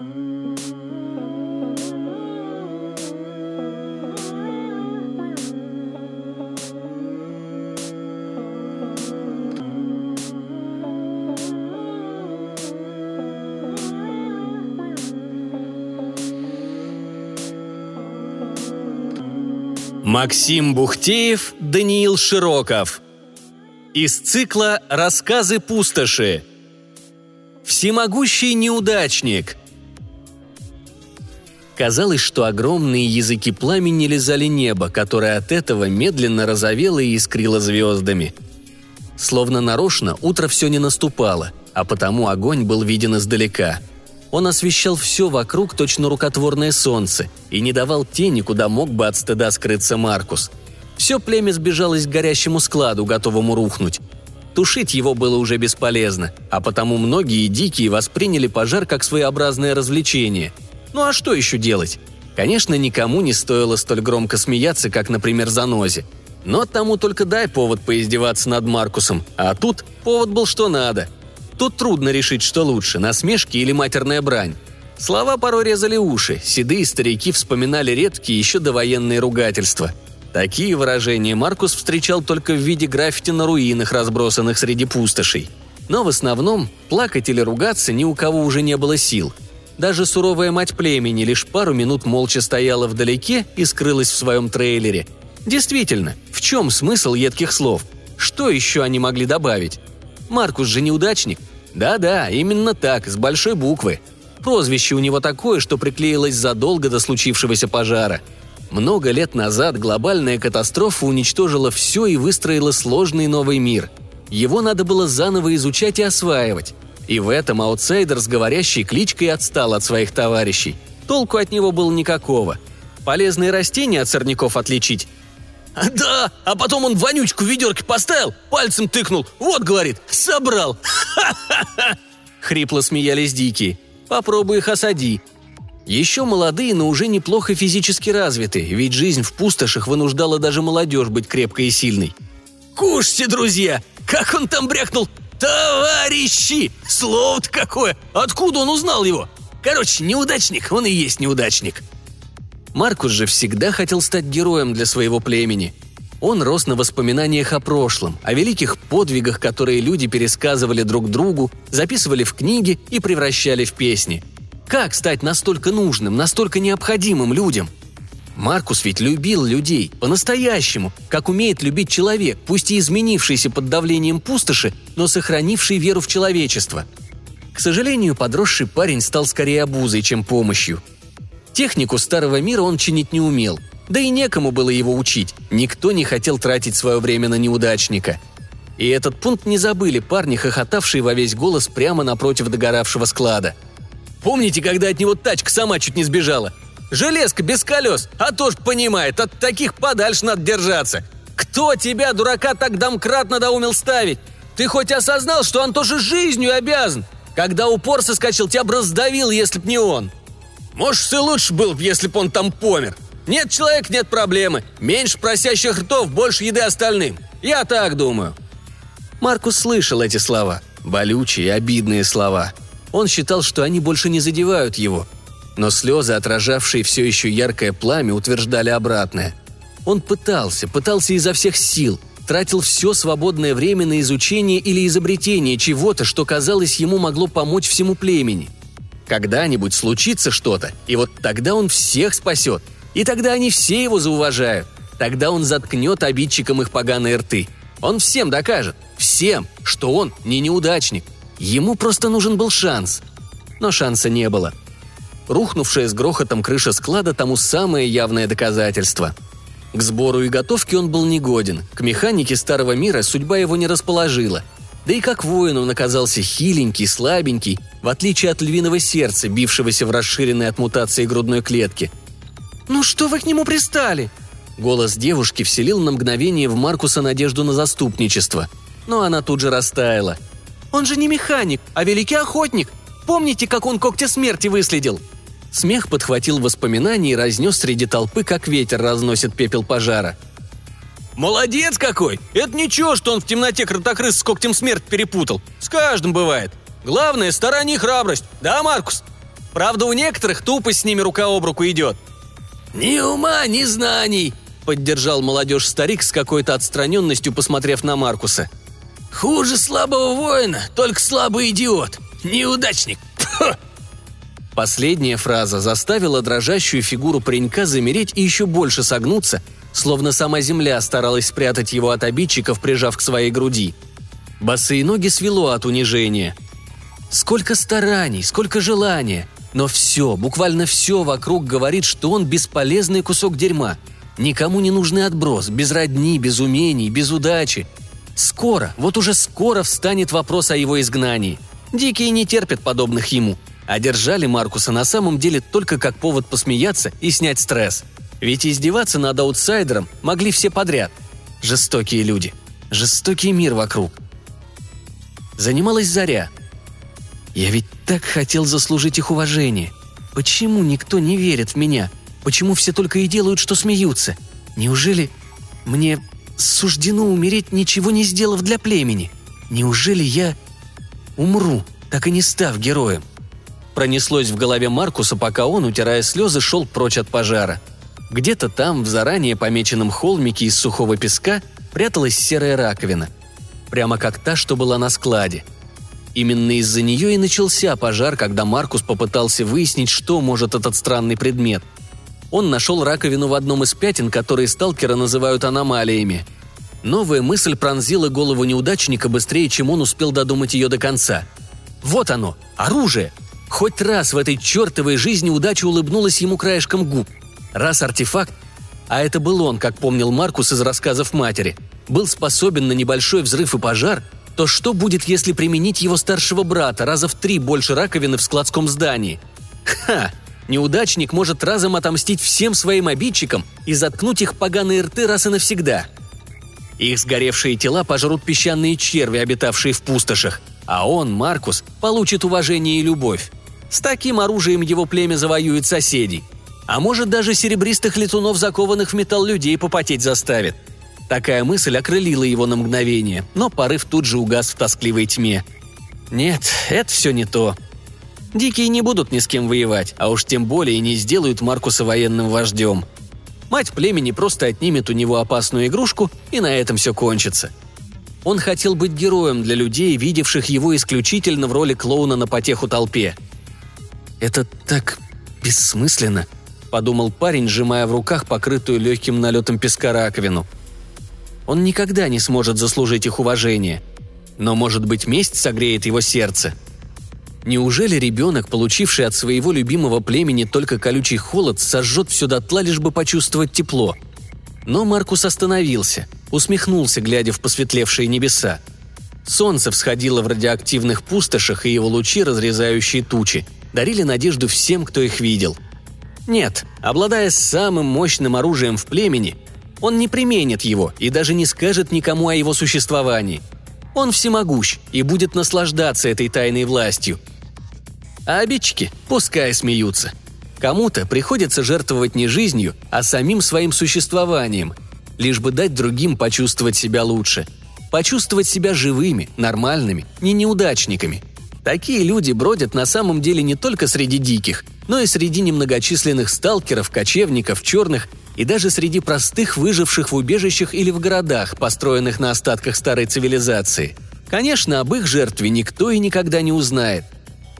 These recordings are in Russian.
Максим Бухтеев, Даниил Широков. Из цикла «Рассказы пустоши». Всемогущий неудачник. Казалось, что огромные языки пламени лизали небо, которое от этого медленно розовело и искрило звездами. Словно нарочно утро все не наступало, а потому огонь был виден издалека – он освещал все вокруг точно рукотворное солнце и не давал тени, куда мог бы от стыда скрыться Маркус. Все племя сбежалось к горящему складу, готовому рухнуть. Тушить его было уже бесполезно, а потому многие дикие восприняли пожар как своеобразное развлечение. Ну а что еще делать? Конечно, никому не стоило столь громко смеяться, как, например, Занозе. Но тому только дай повод поиздеваться над Маркусом, а тут повод был что надо – Тут трудно решить, что лучше, насмешки или матерная брань. Слова порой резали уши, седые старики вспоминали редкие еще довоенные ругательства. Такие выражения Маркус встречал только в виде граффити на руинах, разбросанных среди пустошей. Но в основном плакать или ругаться ни у кого уже не было сил. Даже суровая мать племени лишь пару минут молча стояла вдалеке и скрылась в своем трейлере. Действительно, в чем смысл едких слов? Что еще они могли добавить? Маркус же неудачник, да-да, именно так, с большой буквы. Прозвище у него такое, что приклеилось задолго до случившегося пожара. Много лет назад глобальная катастрофа уничтожила все и выстроила сложный новый мир. Его надо было заново изучать и осваивать. И в этом аутсайдер с говорящей кличкой отстал от своих товарищей. Толку от него было никакого. Полезные растения от сорняков отличить «Да, а потом он вонючку в ведерке поставил, пальцем тыкнул. Вот, говорит, собрал. Ха-ха-ха!» Хрипло смеялись дикие. «Попробуй их осади». Еще молодые, но уже неплохо физически развиты, ведь жизнь в пустошах вынуждала даже молодежь быть крепкой и сильной. «Кушайте, друзья! Как он там брякнул? Товарищи! Слово-то какое! Откуда он узнал его? Короче, неудачник, он и есть неудачник!» Маркус же всегда хотел стать героем для своего племени. Он рос на воспоминаниях о прошлом, о великих подвигах, которые люди пересказывали друг другу, записывали в книги и превращали в песни. Как стать настолько нужным, настолько необходимым людям? Маркус ведь любил людей, по-настоящему, как умеет любить человек, пусть и изменившийся под давлением пустоши, но сохранивший веру в человечество. К сожалению, подросший парень стал скорее обузой, чем помощью – Технику старого мира он чинить не умел. Да и некому было его учить. Никто не хотел тратить свое время на неудачника. И этот пункт не забыли парни, хохотавшие во весь голос прямо напротив догоравшего склада. «Помните, когда от него тачка сама чуть не сбежала? Железка без колес, а то ж понимает, от таких подальше надо держаться. Кто тебя, дурака, так домкратно доумел ставить? Ты хоть осознал, что он тоже жизнью обязан? Когда упор соскочил, тебя бы раздавил, если б не он!» Может, и лучше был бы, если б он там помер. Нет человек, нет проблемы. Меньше просящих ртов, больше еды остальным. Я так думаю». Маркус слышал эти слова. Болючие, обидные слова. Он считал, что они больше не задевают его. Но слезы, отражавшие все еще яркое пламя, утверждали обратное. Он пытался, пытался изо всех сил, тратил все свободное время на изучение или изобретение чего-то, что, казалось, ему могло помочь всему племени – когда-нибудь случится что-то, и вот тогда он всех спасет. И тогда они все его зауважают. Тогда он заткнет обидчикам их поганые рты. Он всем докажет, всем, что он не неудачник. Ему просто нужен был шанс. Но шанса не было. Рухнувшая с грохотом крыша склада тому самое явное доказательство. К сбору и готовке он был негоден, к механике старого мира судьба его не расположила – да и как воин он оказался хиленький, слабенький, в отличие от львиного сердца, бившегося в расширенной от мутации грудной клетки. «Ну что вы к нему пристали?» Голос девушки вселил на мгновение в Маркуса надежду на заступничество. Но она тут же растаяла. «Он же не механик, а великий охотник. Помните, как он когти смерти выследил?» Смех подхватил воспоминания и разнес среди толпы, как ветер разносит пепел пожара – «Молодец какой! Это ничего, что он в темноте кротокрыс с когтем смерть перепутал. С каждым бывает. Главное – старание и храбрость. Да, Маркус?» Правда, у некоторых тупость с ними рука об руку идет». «Ни ума, ни знаний!» – поддержал молодежь старик с какой-то отстраненностью, посмотрев на Маркуса. «Хуже слабого воина, только слабый идиот. Неудачник. Фу!» Последняя фраза заставила дрожащую фигуру паренька замереть и еще больше согнуться, словно сама земля старалась спрятать его от обидчиков, прижав к своей груди. Босые ноги свело от унижения. Сколько стараний, сколько желания, но все, буквально все вокруг говорит, что он бесполезный кусок дерьма. Никому не нужный отброс, без родни, без умений, без удачи. Скоро, вот уже скоро встанет вопрос о его изгнании. Дикие не терпят подобных ему – а держали Маркуса на самом деле только как повод посмеяться и снять стресс. Ведь издеваться над аутсайдером могли все подряд. Жестокие люди. Жестокий мир вокруг. Занималась Заря. Я ведь так хотел заслужить их уважение. Почему никто не верит в меня? Почему все только и делают, что смеются? Неужели мне суждено умереть, ничего не сделав для племени? Неужели я умру, так и не став героем? Пронеслось в голове Маркуса, пока он, утирая слезы, шел прочь от пожара. Где-то там, в заранее помеченном холмике из сухого песка, пряталась серая раковина. Прямо как та, что была на складе. Именно из-за нее и начался пожар, когда Маркус попытался выяснить, что может этот странный предмет. Он нашел раковину в одном из пятен, которые сталкеры называют аномалиями. Новая мысль пронзила голову неудачника быстрее, чем он успел додумать ее до конца. Вот оно, оружие, Хоть раз в этой чертовой жизни удача улыбнулась ему краешком губ. Раз артефакт, а это был он, как помнил Маркус из рассказов матери, был способен на небольшой взрыв и пожар, то что будет, если применить его старшего брата, раза в три больше раковины в складском здании? Ха! Неудачник может разом отомстить всем своим обидчикам и заткнуть их поганые рты раз и навсегда. Их сгоревшие тела пожрут песчаные черви, обитавшие в пустошах, а он, Маркус, получит уважение и любовь. С таким оружием его племя завоюет соседей. А может, даже серебристых летунов, закованных в металл людей, попотеть заставит. Такая мысль окрылила его на мгновение, но порыв тут же угас в тоскливой тьме. Нет, это все не то. Дикие не будут ни с кем воевать, а уж тем более не сделают Маркуса военным вождем. Мать племени просто отнимет у него опасную игрушку, и на этом все кончится. Он хотел быть героем для людей, видевших его исключительно в роли клоуна на потеху толпе – «Это так бессмысленно», — подумал парень, сжимая в руках покрытую легким налетом песка раковину. Он никогда не сможет заслужить их уважение. Но, может быть, месть согреет его сердце. Неужели ребенок, получивший от своего любимого племени только колючий холод, сожжет все дотла, лишь бы почувствовать тепло? Но Маркус остановился, усмехнулся, глядя в посветлевшие небеса. Солнце всходило в радиоактивных пустошах, и его лучи, разрезающие тучи, дарили надежду всем, кто их видел. Нет, обладая самым мощным оружием в племени, он не применит его и даже не скажет никому о его существовании. Он всемогущ и будет наслаждаться этой тайной властью. А обидчики пускай смеются. Кому-то приходится жертвовать не жизнью, а самим своим существованием, лишь бы дать другим почувствовать себя лучше. Почувствовать себя живыми, нормальными, не неудачниками – Такие люди бродят на самом деле не только среди диких, но и среди немногочисленных сталкеров, кочевников, черных и даже среди простых выживших в убежищах или в городах, построенных на остатках старой цивилизации. Конечно, об их жертве никто и никогда не узнает.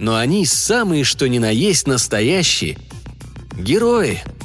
Но они самые что ни на есть настоящие. Герои –